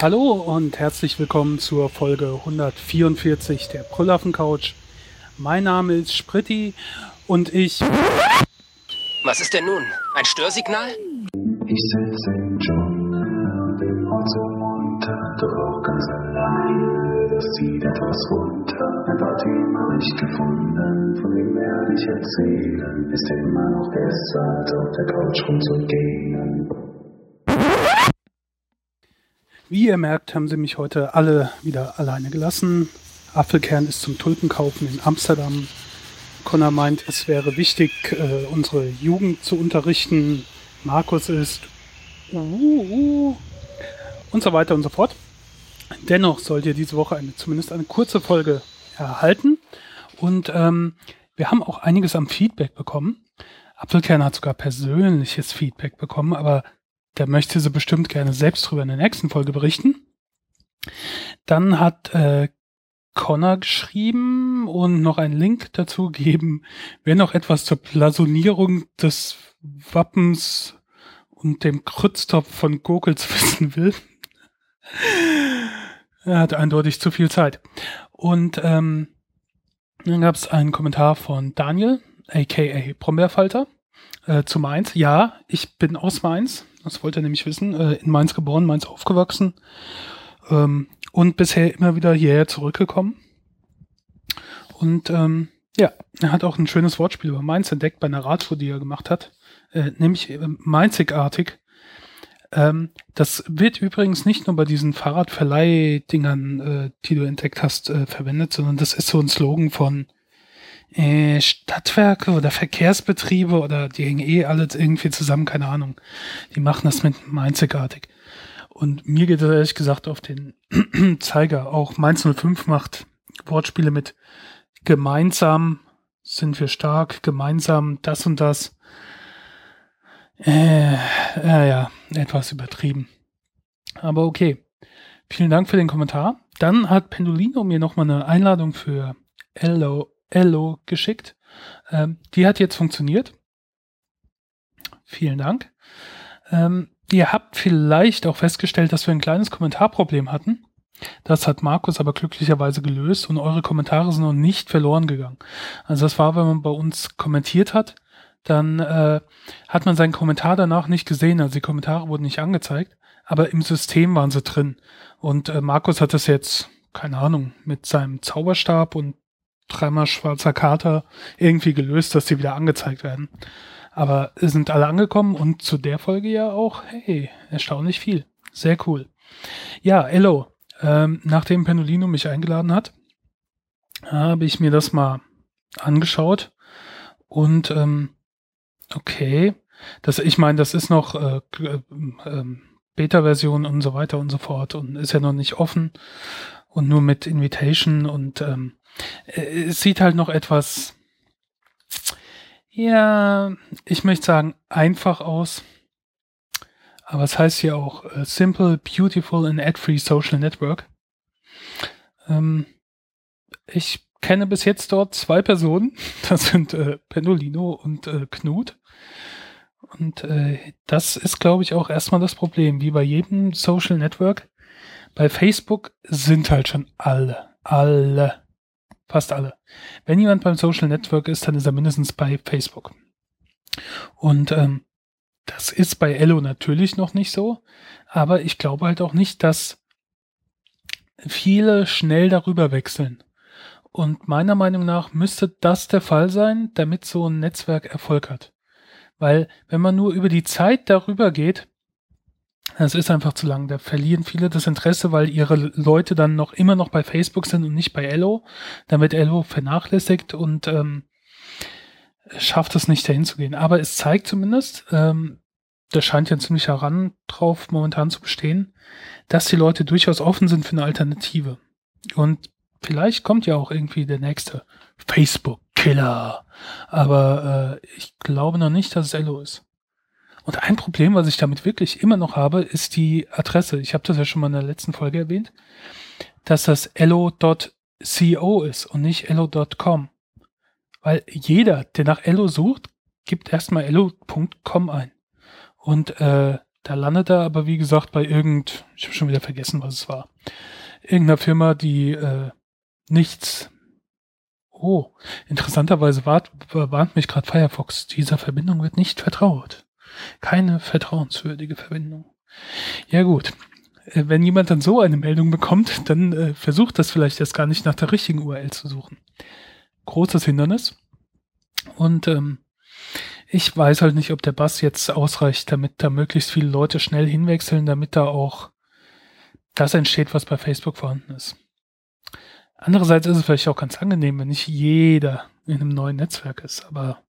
Hallo und herzlich willkommen zur Folge 144 der Brüllaffen Couch. Mein Name ist Spritti und ich. Was ist denn nun? Ein Störsignal? Ich sitze im Dschungel, bin heute so munter, doch ganz allein. Das zieht etwas runter, ein paar Themen hab ich gefunden, von denen werde ich erzählen. Ist immer noch besser, auf der Couch rumzugehen. Wie ihr merkt, haben sie mich heute alle wieder alleine gelassen. Apfelkern ist zum Tulpenkaufen in Amsterdam. Connor meint, es wäre wichtig, äh, unsere Jugend zu unterrichten. Markus ist uh, uh, und so weiter und so fort. Dennoch sollt ihr diese Woche eine, zumindest eine kurze Folge erhalten. Und ähm, wir haben auch einiges am Feedback bekommen. Apfelkern hat sogar persönliches Feedback bekommen, aber der möchte sie bestimmt gerne selbst drüber in der nächsten Folge berichten. Dann hat äh, Connor geschrieben und noch einen Link dazu gegeben, wer noch etwas zur Blasonierung des Wappens und dem Krütztopf von Gokels wissen will. er hat eindeutig zu viel Zeit. Und ähm, dann gab es einen Kommentar von Daniel, aka Brombeerfalter, äh, zu Mainz. Ja, ich bin aus Mainz. Das wollte er nämlich wissen. Äh, in Mainz geboren, Mainz aufgewachsen. Ähm, und bisher immer wieder hierher zurückgekommen. Und ähm, ja, er hat auch ein schönes Wortspiel über Mainz entdeckt bei einer Radtour, die er gemacht hat. Äh, nämlich äh, Mainzigartig. Ähm, das wird übrigens nicht nur bei diesen Fahrradverleihdingern, äh, die du entdeckt hast, äh, verwendet, sondern das ist so ein Slogan von äh, Stadtwerke oder Verkehrsbetriebe oder die hängen eh alles irgendwie zusammen, keine Ahnung. Die machen das mit einzigartig. Und mir geht das ehrlich gesagt auf den Zeiger. Auch Mainz 05 macht Wortspiele mit gemeinsam sind wir stark, gemeinsam das und das. Äh, äh, ja, etwas übertrieben. Aber okay. Vielen Dank für den Kommentar. Dann hat Pendolino mir nochmal eine Einladung für Hello Ello geschickt. Ähm, die hat jetzt funktioniert. Vielen Dank. Ähm, ihr habt vielleicht auch festgestellt, dass wir ein kleines Kommentarproblem hatten. Das hat Markus aber glücklicherweise gelöst und eure Kommentare sind noch nicht verloren gegangen. Also das war, wenn man bei uns kommentiert hat, dann äh, hat man seinen Kommentar danach nicht gesehen. Also die Kommentare wurden nicht angezeigt, aber im System waren sie drin. Und äh, Markus hat das jetzt, keine Ahnung, mit seinem Zauberstab und dreimal schwarzer Kater irgendwie gelöst, dass die wieder angezeigt werden. Aber sind alle angekommen und zu der Folge ja auch, hey, erstaunlich viel. Sehr cool. Ja, hello. Ähm, nachdem Pendolino mich eingeladen hat, habe ich mir das mal angeschaut und ähm, okay, das, ich meine, das ist noch äh, äh, äh, Beta-Version und so weiter und so fort und ist ja noch nicht offen und nur mit Invitation und ähm, äh, es sieht halt noch etwas, ja, ich möchte sagen, einfach aus. Aber es heißt hier auch uh, Simple, Beautiful and Ad-Free Social Network. Ähm, ich kenne bis jetzt dort zwei Personen. Das sind äh, Pendolino und äh, Knut. Und äh, das ist, glaube ich, auch erstmal das Problem. Wie bei jedem Social Network. Bei Facebook sind halt schon alle, alle Fast alle. Wenn jemand beim Social Network ist, dann ist er mindestens bei Facebook. Und ähm, das ist bei Ello natürlich noch nicht so, aber ich glaube halt auch nicht, dass viele schnell darüber wechseln. Und meiner Meinung nach müsste das der Fall sein, damit so ein Netzwerk Erfolg hat. Weil wenn man nur über die Zeit darüber geht, es ist einfach zu lang. Da verlieren viele das Interesse, weil ihre Leute dann noch immer noch bei Facebook sind und nicht bei Ello. Dann wird Ello vernachlässigt und ähm, schafft es nicht dahin zu gehen. Aber es zeigt zumindest, ähm, da scheint ja ein ziemlicher Ran drauf momentan zu bestehen, dass die Leute durchaus offen sind für eine Alternative. Und vielleicht kommt ja auch irgendwie der nächste Facebook-Killer. Aber äh, ich glaube noch nicht, dass es Ello ist. Und ein Problem, was ich damit wirklich immer noch habe, ist die Adresse. Ich habe das ja schon mal in der letzten Folge erwähnt, dass das elo.co ist und nicht elo.com. Weil jeder, der nach elo sucht, gibt erstmal elo.com ein. Und äh, Da landet er aber, wie gesagt, bei irgend, ich habe schon wieder vergessen, was es war. Irgendeiner Firma, die äh, nichts. Oh, interessanterweise warnt, warnt mich gerade Firefox. Dieser Verbindung wird nicht vertraut. Keine vertrauenswürdige Verbindung. Ja gut. Äh, wenn jemand dann so eine Meldung bekommt, dann äh, versucht das vielleicht erst gar nicht nach der richtigen URL zu suchen. Großes Hindernis. Und ähm, ich weiß halt nicht, ob der Bass jetzt ausreicht, damit da möglichst viele Leute schnell hinwechseln, damit da auch das entsteht, was bei Facebook vorhanden ist. Andererseits ist es vielleicht auch ganz angenehm, wenn nicht jeder in einem neuen Netzwerk ist, aber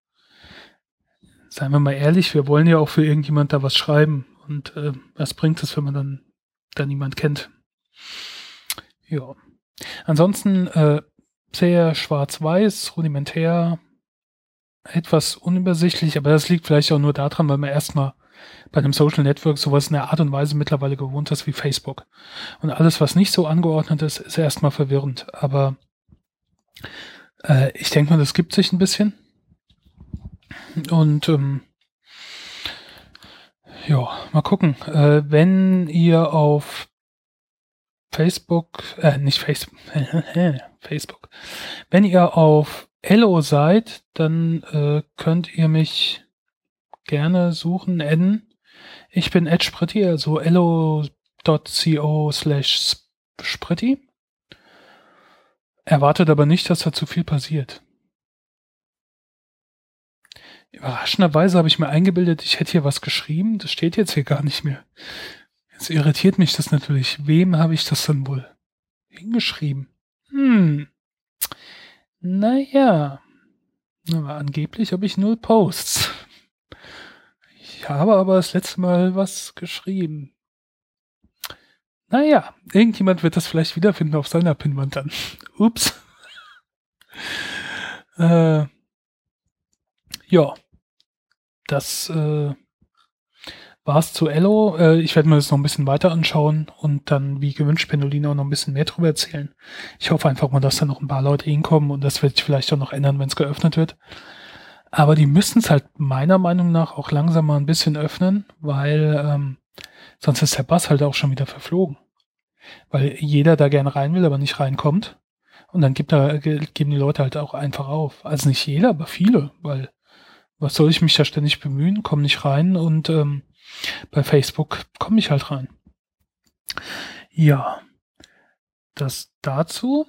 seien wir mal ehrlich, wir wollen ja auch für irgendjemand da was schreiben und äh, was bringt es, wenn man dann da niemand kennt? Ja. Ansonsten äh, sehr schwarz-weiß, rudimentär, etwas unübersichtlich, aber das liegt vielleicht auch nur daran, weil man erstmal bei einem Social Network sowas in der Art und Weise mittlerweile gewohnt ist wie Facebook. Und alles, was nicht so angeordnet ist, ist erstmal verwirrend. Aber äh, ich denke mal, das gibt sich ein bisschen. Und ähm, ja, mal gucken. Äh, wenn ihr auf Facebook, äh, nicht Facebook, Facebook, wenn ihr auf Ello seid, dann äh, könnt ihr mich gerne suchen, adden. Ich bin Ed Spritti, also ello.co slash Spritti. Erwartet aber nicht, dass da zu viel passiert. Überraschenderweise habe ich mir eingebildet, ich hätte hier was geschrieben. Das steht jetzt hier gar nicht mehr. Jetzt irritiert mich das natürlich. Wem habe ich das dann wohl hingeschrieben? Hm. Naja, aber angeblich habe ich null Posts. Ich habe aber das letzte Mal was geschrieben. Naja, irgendjemand wird das vielleicht wiederfinden auf seiner Pinwand dann. Ups. äh, ja, das äh, war's zu Ello. Äh, ich werde mir das noch ein bisschen weiter anschauen und dann, wie gewünscht, Pendolino noch ein bisschen mehr drüber erzählen. Ich hoffe einfach mal, dass da noch ein paar Leute hinkommen und das wird sich vielleicht auch noch ändern, wenn es geöffnet wird. Aber die müssen es halt meiner Meinung nach auch langsam mal ein bisschen öffnen, weil ähm, sonst ist der Bass halt auch schon wieder verflogen. Weil jeder da gerne rein will, aber nicht reinkommt. Und dann gibt da, geben die Leute halt auch einfach auf. Also nicht jeder, aber viele, weil was soll ich mich da ständig bemühen, komm nicht rein und ähm, bei Facebook komme ich halt rein. Ja, das dazu.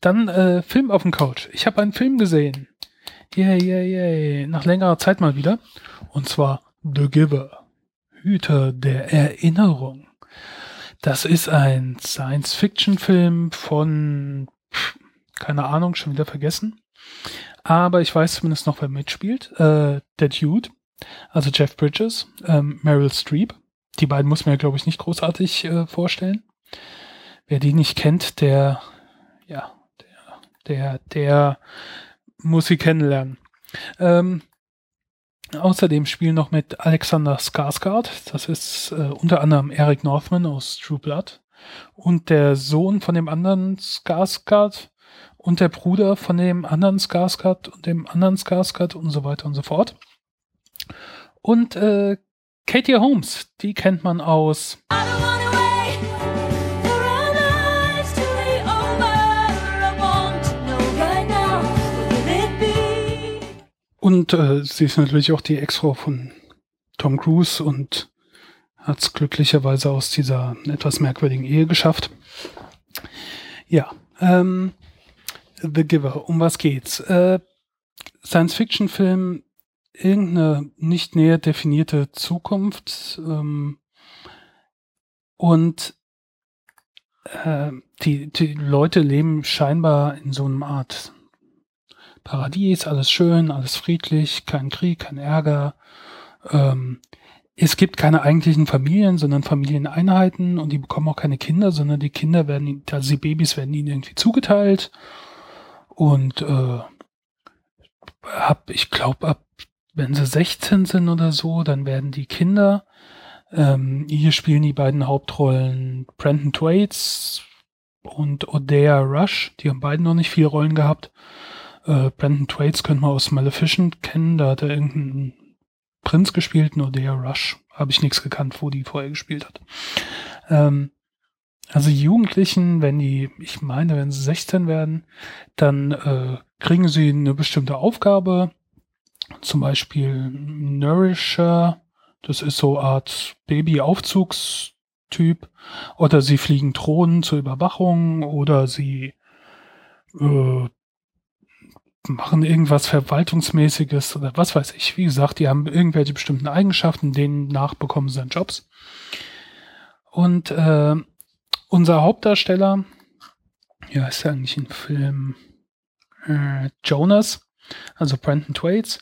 Dann äh, Film auf dem Couch. Ich habe einen Film gesehen. Yay, yay, yay. Nach längerer Zeit mal wieder. Und zwar The Giver. Hüter der Erinnerung. Das ist ein Science-Fiction-Film von, keine Ahnung, schon wieder vergessen. Aber ich weiß zumindest noch, wer mitspielt. Äh, der Dude also Jeff Bridges, ähm, Meryl Streep. Die beiden muss man ja, glaube ich, nicht großartig äh, vorstellen. Wer die nicht kennt, der, ja, der, der, der muss sie kennenlernen. Ähm, außerdem spielen noch mit Alexander Skarsgård, das ist äh, unter anderem Eric Northman aus True Blood und der Sohn von dem anderen Skarsgård und der Bruder von dem anderen Skarsgård und dem anderen Skarsgård und so weiter und so fort. Und äh, Katie Holmes, die kennt man aus. Und äh, sie ist natürlich auch die Ex-Frau von Tom Cruise und hat es glücklicherweise aus dieser etwas merkwürdigen Ehe geschafft. Ja, ähm, The Giver, um was geht's? Äh, Science-Fiction-Film irgendeine nicht näher definierte Zukunft ähm, und äh, die, die Leute leben scheinbar in so einem Art Paradies, alles schön, alles friedlich, kein Krieg, kein Ärger. Ähm, es gibt keine eigentlichen Familien, sondern Familieneinheiten und die bekommen auch keine Kinder, sondern die Kinder werden, also die Babys werden ihnen irgendwie zugeteilt. Und äh, hab, ich glaube, ab wenn sie 16 sind oder so, dann werden die Kinder, ähm, hier spielen die beiden Hauptrollen Brandon Thwaites und Odea Rush, die haben beiden noch nicht viele Rollen gehabt. Äh, Brandon Thwaites könnte man aus Maleficent kennen, da hat er irgendeinen Prinz gespielt, und Odea Rush habe ich nichts gekannt, wo die vorher gespielt hat. Ähm, also Jugendlichen, wenn die, ich meine, wenn sie 16 werden, dann äh, kriegen sie eine bestimmte Aufgabe, zum Beispiel Nourisher, das ist so eine Art Baby-Aufzugstyp, oder sie fliegen Drohnen zur Überwachung, oder sie äh, machen irgendwas Verwaltungsmäßiges oder was weiß ich. Wie gesagt, die haben irgendwelche bestimmten Eigenschaften, denen nachbekommen sie dann Jobs. Und äh, unser Hauptdarsteller, ja, ist ja eigentlich ein Film äh, Jonas, also Brandon Twaits,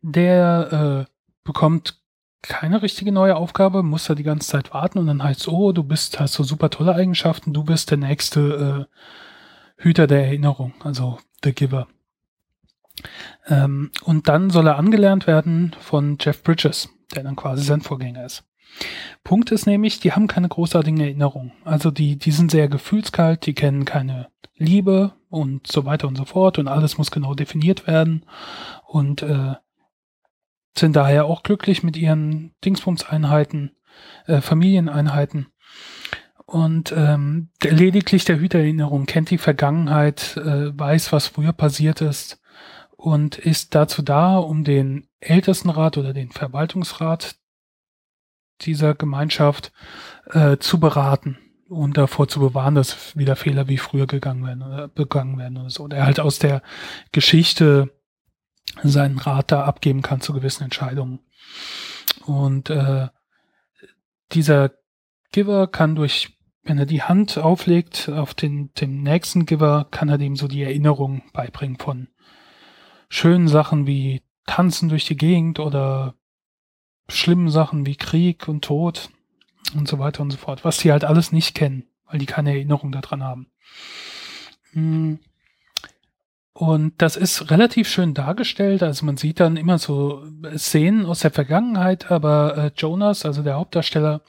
der äh, bekommt keine richtige neue Aufgabe, muss da die ganze Zeit warten und dann heißt es, oh, du bist, hast so super tolle Eigenschaften, du bist der nächste äh, Hüter der Erinnerung, also The Giver. Ähm, und dann soll er angelernt werden von Jeff Bridges, der dann quasi sein Vorgänger ist. Punkt ist nämlich, die haben keine großartigen Erinnerungen. Also die, die sind sehr gefühlskalt, die kennen keine Liebe und so weiter und so fort und alles muss genau definiert werden und äh, sind daher auch glücklich mit ihren Dingsbums-Einheiten, äh, Familieneinheiten. Und ähm, der, lediglich der Hütererinnerung kennt die Vergangenheit, äh, weiß, was früher passiert ist und ist dazu da, um den Ältestenrat oder den Verwaltungsrat dieser Gemeinschaft äh, zu beraten und davor zu bewahren, dass wieder Fehler wie früher gegangen werden oder begangen werden oder so. Und er halt aus der Geschichte seinen Rat da abgeben kann zu gewissen Entscheidungen. Und äh, dieser Giver kann durch, wenn er die Hand auflegt auf den dem nächsten Giver, kann er dem so die Erinnerung beibringen von schönen Sachen wie Tanzen durch die Gegend oder schlimmen Sachen wie Krieg und Tod und so weiter und so fort, was die halt alles nicht kennen, weil die keine Erinnerung daran haben. Hm. Und das ist relativ schön dargestellt. Also man sieht dann immer so Szenen aus der Vergangenheit, aber äh, Jonas, also der Hauptdarsteller,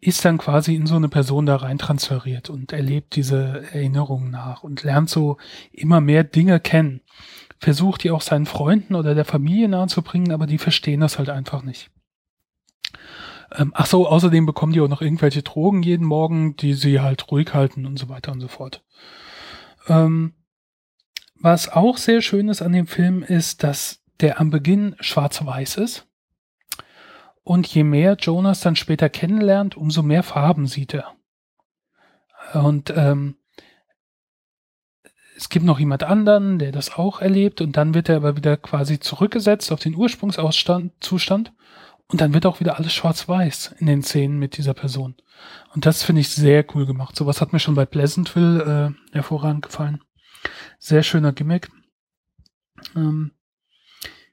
ist dann quasi in so eine Person da rein transferiert und erlebt diese Erinnerungen nach und lernt so immer mehr Dinge kennen versucht die auch seinen Freunden oder der Familie nahezubringen, aber die verstehen das halt einfach nicht. Ähm, ach so, außerdem bekommen die auch noch irgendwelche Drogen jeden Morgen, die sie halt ruhig halten und so weiter und so fort. Ähm, was auch sehr schön ist an dem Film ist, dass der am Beginn schwarz-weiß ist. Und je mehr Jonas dann später kennenlernt, umso mehr Farben sieht er. Und ähm, es gibt noch jemand anderen, der das auch erlebt und dann wird er aber wieder quasi zurückgesetzt auf den Ursprungszustand und dann wird auch wieder alles schwarz-weiß in den Szenen mit dieser Person. Und das finde ich sehr cool gemacht. Sowas hat mir schon bei Pleasantville äh, hervorragend gefallen. Sehr schöner Gimmick. Ähm,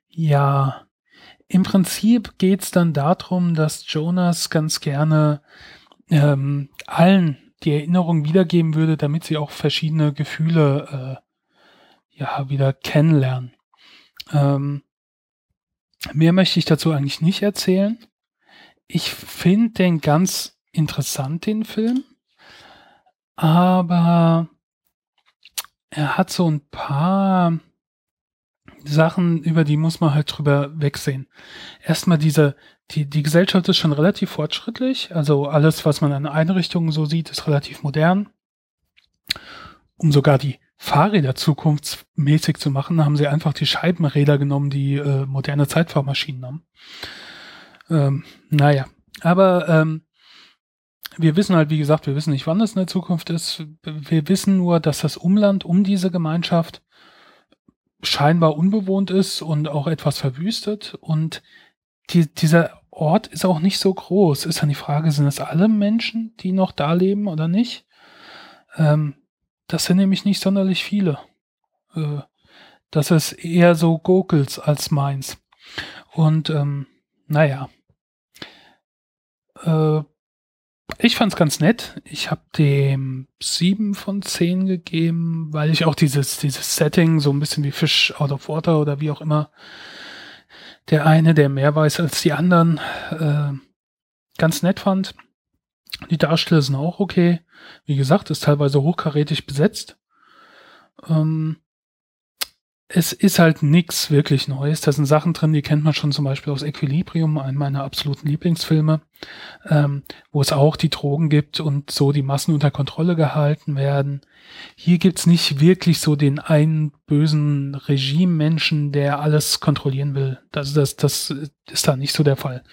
ja, im Prinzip geht's dann darum, dass Jonas ganz gerne ähm, allen die Erinnerung wiedergeben würde, damit sie auch verschiedene Gefühle äh, ja wieder kennenlernen. Ähm, mehr möchte ich dazu eigentlich nicht erzählen. Ich finde den ganz interessant, den Film. Aber er hat so ein paar Sachen, über die muss man halt drüber wegsehen. Erstmal diese, die, die Gesellschaft ist schon relativ fortschrittlich. Also alles, was man an Einrichtungen so sieht, ist relativ modern. Um sogar die Fahrräder zukunftsmäßig zu machen, haben sie einfach die Scheibenräder genommen, die äh, moderne Zeitfahrmaschinen haben. Ähm, naja, aber ähm, wir wissen halt, wie gesagt, wir wissen nicht, wann es in der Zukunft ist. Wir wissen nur, dass das Umland um diese Gemeinschaft scheinbar unbewohnt ist und auch etwas verwüstet. Und die, dieser Ort ist auch nicht so groß. Ist dann die Frage, sind das alle Menschen, die noch da leben oder nicht? Ähm, das sind nämlich nicht sonderlich viele. Äh, das ist eher so Gokels als meins. Und ähm, naja. Äh, ich fand's ganz nett. Ich habe dem sieben von zehn gegeben, weil ich auch dieses, dieses Setting, so ein bisschen wie Fish out of water oder wie auch immer, der eine, der mehr weiß als die anderen, äh, ganz nett fand. Die Darsteller sind auch okay. Wie gesagt, ist teilweise hochkarätig besetzt. Ähm, es ist halt nichts wirklich Neues. Da sind Sachen drin, die kennt man schon zum Beispiel aus Equilibrium, einem meiner absoluten Lieblingsfilme, ähm, wo es auch die Drogen gibt und so die Massen unter Kontrolle gehalten werden. Hier gibt's nicht wirklich so den einen bösen Regimemenschen, der alles kontrollieren will. Das, das, das ist da nicht so der Fall.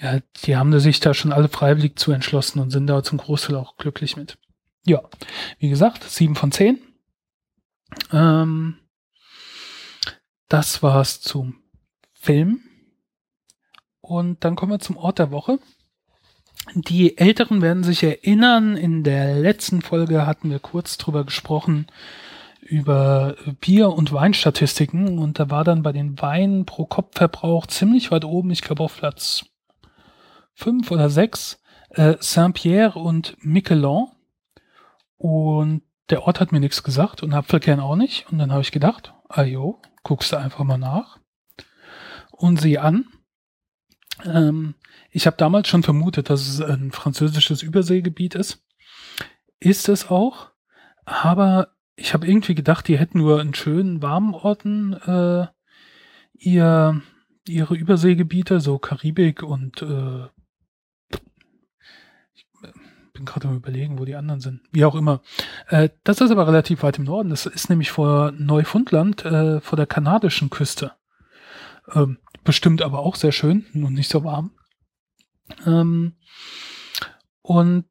Ja, die haben sich da schon alle freiwillig zu entschlossen und sind da zum Großteil auch glücklich mit. Ja, wie gesagt, sieben von zehn. Ähm, das war's zum Film. Und dann kommen wir zum Ort der Woche. Die Älteren werden sich erinnern, in der letzten Folge hatten wir kurz drüber gesprochen, über Bier- und Weinstatistiken. Und da war dann bei den Weinen pro Kopfverbrauch ziemlich weit oben, ich glaube auf Platz 5 oder 6, äh, Saint-Pierre und Miquelon. Und der Ort hat mir nichts gesagt und Apfelkern auch nicht. Und dann habe ich gedacht, ajo, guckst du einfach mal nach und sieh an. Ähm, ich habe damals schon vermutet, dass es ein französisches Überseegebiet ist. Ist es auch, aber ich habe irgendwie gedacht, die hätten nur in schönen, warmen Orten äh, ihr, ihre Überseegebiete, so Karibik und äh, bin gerade am überlegen, wo die anderen sind. Wie auch immer. Äh, das ist aber relativ weit im Norden. Das ist nämlich vor Neufundland, äh, vor der kanadischen Küste. Ähm, bestimmt aber auch sehr schön und nicht so warm. Ähm, und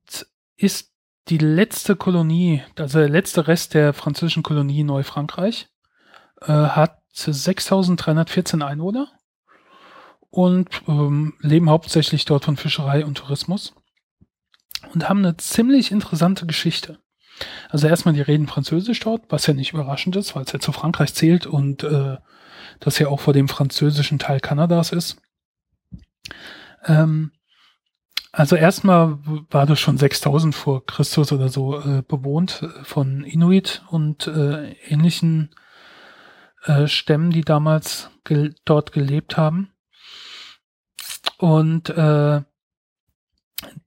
ist die letzte Kolonie, also der letzte Rest der französischen Kolonie Neufrankreich, äh, hat 6314 Einwohner und ähm, leben hauptsächlich dort von Fischerei und Tourismus und haben eine ziemlich interessante Geschichte. Also erstmal, die reden Französisch dort, was ja nicht überraschend ist, weil es ja zu Frankreich zählt und äh, das ja auch vor dem französischen Teil Kanadas ist. Ähm, also erstmal war das schon 6000 vor Christus oder so äh, bewohnt äh, von Inuit und äh, ähnlichen äh, Stämmen, die damals gel dort gelebt haben. Und äh,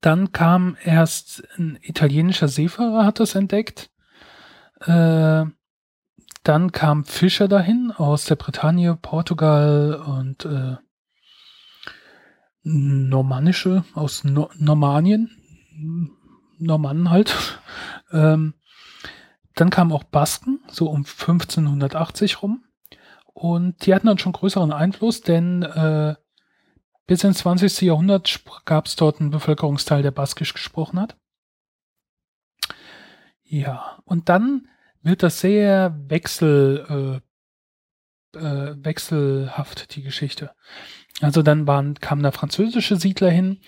dann kam erst ein italienischer Seefahrer, hat das entdeckt. Äh, dann kam Fischer dahin aus der Bretagne, Portugal und äh, Normannische aus no Normannien. Normannen halt. ähm, dann kamen auch Basken, so um 1580 rum. Und die hatten dann schon größeren Einfluss, denn äh, bis ins 20. Jahrhundert gab es dort einen Bevölkerungsteil, der Baskisch gesprochen hat. Ja, und dann wird das sehr wechsel, äh, äh, wechselhaft, die Geschichte. Also dann waren, kamen da französische Siedler hin,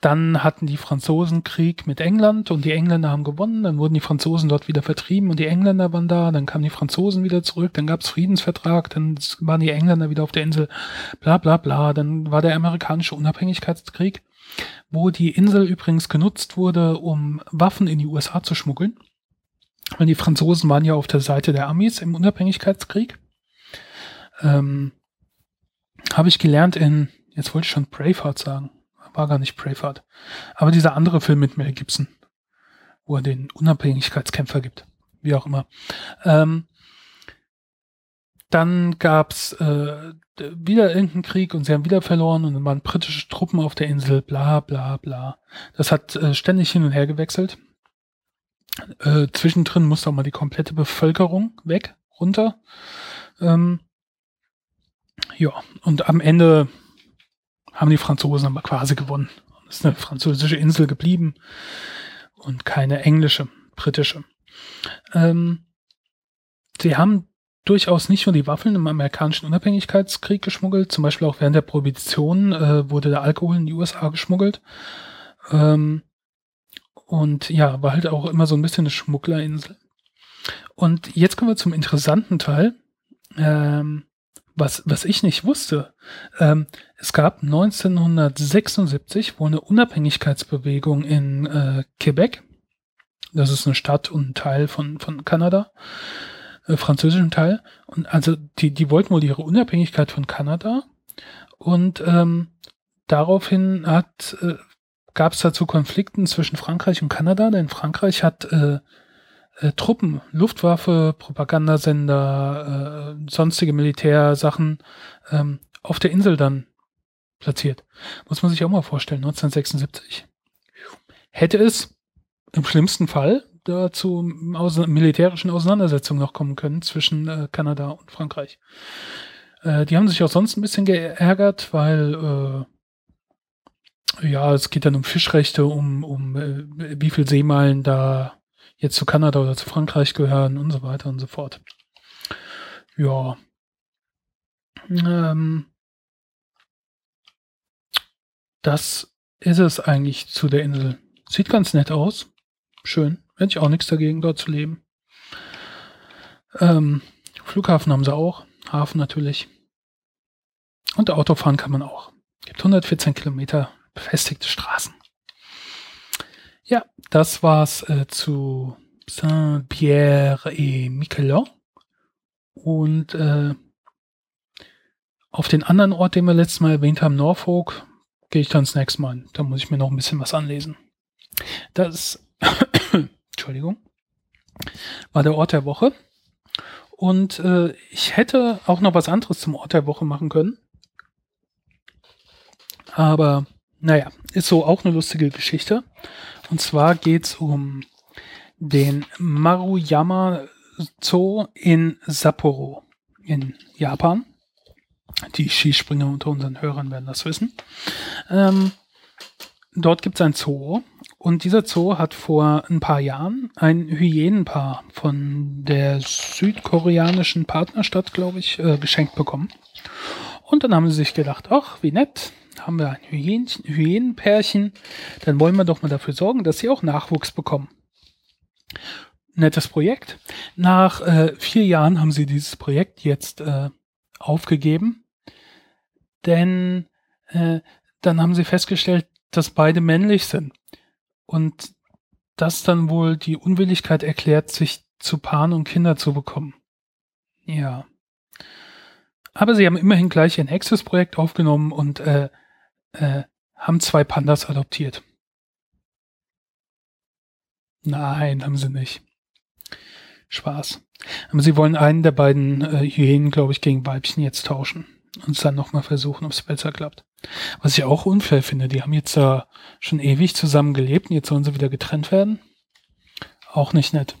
dann hatten die Franzosen Krieg mit England und die Engländer haben gewonnen. Dann wurden die Franzosen dort wieder vertrieben und die Engländer waren da. Dann kamen die Franzosen wieder zurück. Dann gab es Friedensvertrag. Dann waren die Engländer wieder auf der Insel. Bla bla bla. Dann war der amerikanische Unabhängigkeitskrieg, wo die Insel übrigens genutzt wurde, um Waffen in die USA zu schmuggeln. Weil die Franzosen waren ja auf der Seite der Amis im Unabhängigkeitskrieg. Ähm, Habe ich gelernt in, jetzt wollte ich schon Braveheart sagen war gar nicht Braveheart. Aber dieser andere Film mit Mel Gibson, wo er den Unabhängigkeitskämpfer gibt. Wie auch immer. Ähm, dann gab's äh, wieder irgendeinen Krieg und sie haben wieder verloren und dann waren britische Truppen auf der Insel, bla bla bla. Das hat äh, ständig hin und her gewechselt. Äh, zwischendrin musste auch mal die komplette Bevölkerung weg, runter. Ähm, ja, und am Ende haben die Franzosen aber quasi gewonnen. Es ist eine französische Insel geblieben und keine englische, britische. Ähm, sie haben durchaus nicht nur die Waffeln im amerikanischen Unabhängigkeitskrieg geschmuggelt, zum Beispiel auch während der Prohibition äh, wurde der Alkohol in die USA geschmuggelt. Ähm, und ja, war halt auch immer so ein bisschen eine Schmugglerinsel. Und jetzt kommen wir zum interessanten Teil. Ähm, was, was ich nicht wusste, ähm, es gab 1976 wohl eine Unabhängigkeitsbewegung in äh, Quebec. Das ist eine Stadt und ein Teil von, von Kanada, äh, französischen Teil. Und also die, die wollten wohl ihre Unabhängigkeit von Kanada. Und ähm, daraufhin äh, gab es dazu Konflikten zwischen Frankreich und Kanada, denn Frankreich hat äh, äh, Truppen, Luftwaffe, Propagandasender, äh, sonstige Militärsachen ähm, auf der Insel dann platziert. Muss man sich auch mal vorstellen, 1976. Hätte es im schlimmsten Fall dazu militärischen Auseinandersetzungen noch kommen können zwischen äh, Kanada und Frankreich. Äh, die haben sich auch sonst ein bisschen geärgert, weil äh, ja, es geht dann um Fischrechte, um, um äh, wie viel Seemeilen da jetzt zu Kanada oder zu Frankreich gehören und so weiter und so fort. Ja. Ähm, das ist es eigentlich zu der Insel. Sieht ganz nett aus. Schön. Hätte ich auch nichts dagegen, dort zu leben. Ähm, Flughafen haben sie auch. Hafen natürlich. Und Autofahren kann man auch. Gibt 114 Kilometer befestigte Straßen. Ja, das war's äh, zu Saint-Pierre et Miquelon. Und äh, auf den anderen Ort, den wir letztes Mal erwähnt haben, Norfolk, gehe ich dann das nächste Mal. Da muss ich mir noch ein bisschen was anlesen. Das, Entschuldigung, war der Ort der Woche. Und äh, ich hätte auch noch was anderes zum Ort der Woche machen können. Aber naja, ist so auch eine lustige Geschichte. Und zwar geht es um den Maruyama Zoo in Sapporo in Japan. Die Skispringer unter unseren Hörern werden das wissen. Ähm, dort gibt es ein Zoo und dieser Zoo hat vor ein paar Jahren ein Hyänenpaar von der südkoreanischen Partnerstadt, glaube ich, äh, geschenkt bekommen. Und dann haben sie sich gedacht, ach, wie nett, haben wir ein Hyänchen, Hyänenpärchen, dann wollen wir doch mal dafür sorgen, dass sie auch Nachwuchs bekommen. Nettes Projekt. Nach äh, vier Jahren haben sie dieses Projekt jetzt äh, aufgegeben, denn äh, dann haben sie festgestellt, dass beide männlich sind und das dann wohl die Unwilligkeit erklärt, sich zu paaren und Kinder zu bekommen. Ja. Aber sie haben immerhin gleich ein Access-Projekt aufgenommen und äh, äh, haben zwei Pandas adoptiert. Nein, haben sie nicht. Spaß. Aber sie wollen einen der beiden äh, Hyänen, glaube ich, gegen Weibchen jetzt tauschen und es dann nochmal versuchen, ob es besser klappt. Was ich auch unfair finde, die haben jetzt da schon ewig zusammen gelebt und jetzt sollen sie wieder getrennt werden. Auch nicht nett.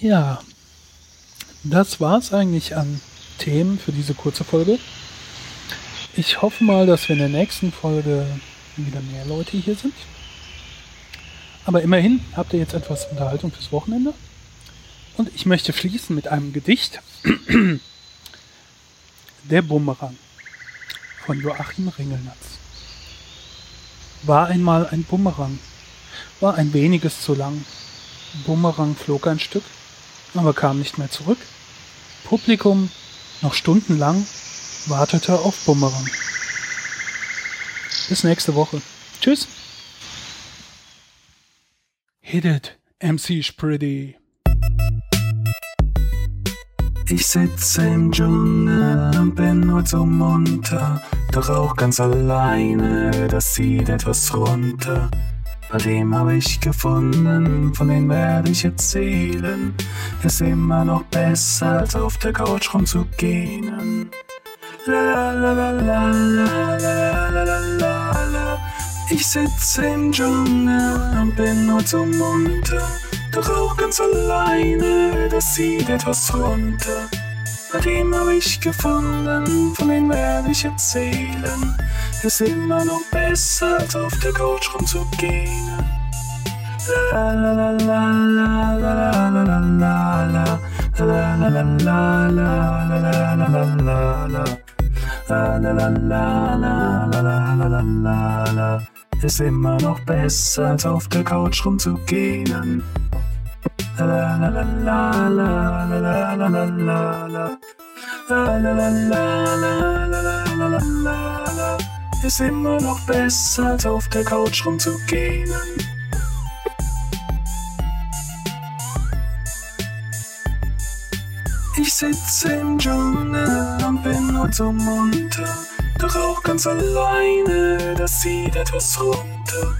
Ja, das war's eigentlich an Themen für diese kurze Folge. Ich hoffe mal, dass wir in der nächsten Folge wieder mehr Leute hier sind. Aber immerhin habt ihr jetzt etwas Unterhaltung fürs Wochenende. Und ich möchte schließen mit einem Gedicht. Der Bumerang von Joachim Ringelnatz. War einmal ein Bumerang, war ein weniges zu lang. Bumerang flog ein Stück, aber kam nicht mehr zurück. Publikum noch stundenlang wartete auf Bumerang. Bis nächste Woche. Tschüss. Hit it, MC Spritty. Ich sitze im Dschungel und bin heute so munter, doch auch ganz alleine, das zieht etwas runter. Bei dem habe ich gefunden, von dem werde ich erzählen. Ist immer noch besser, als auf der Couch rumzugehen. Ich sitze im Dschungel und bin heute so munter doch auch ganz alleine, das sieht etwas runter. Bei habe ich gefunden, von dem werde ich erzählen. Ist immer noch besser, als auf der Couch rumzugehen. La la la la la la la la la la la la la la la la la la la la La la la la la la la la la Ist immer noch besser, als auf der Couch rumzugehen. La la la la la la la la la la La la la la la la la la la la Ist immer noch besser als auf der Couch rumzugehen. Ich sitze im Dschungel und bin heute so munter, doch auch ganz alleine, das zieht etwas runter.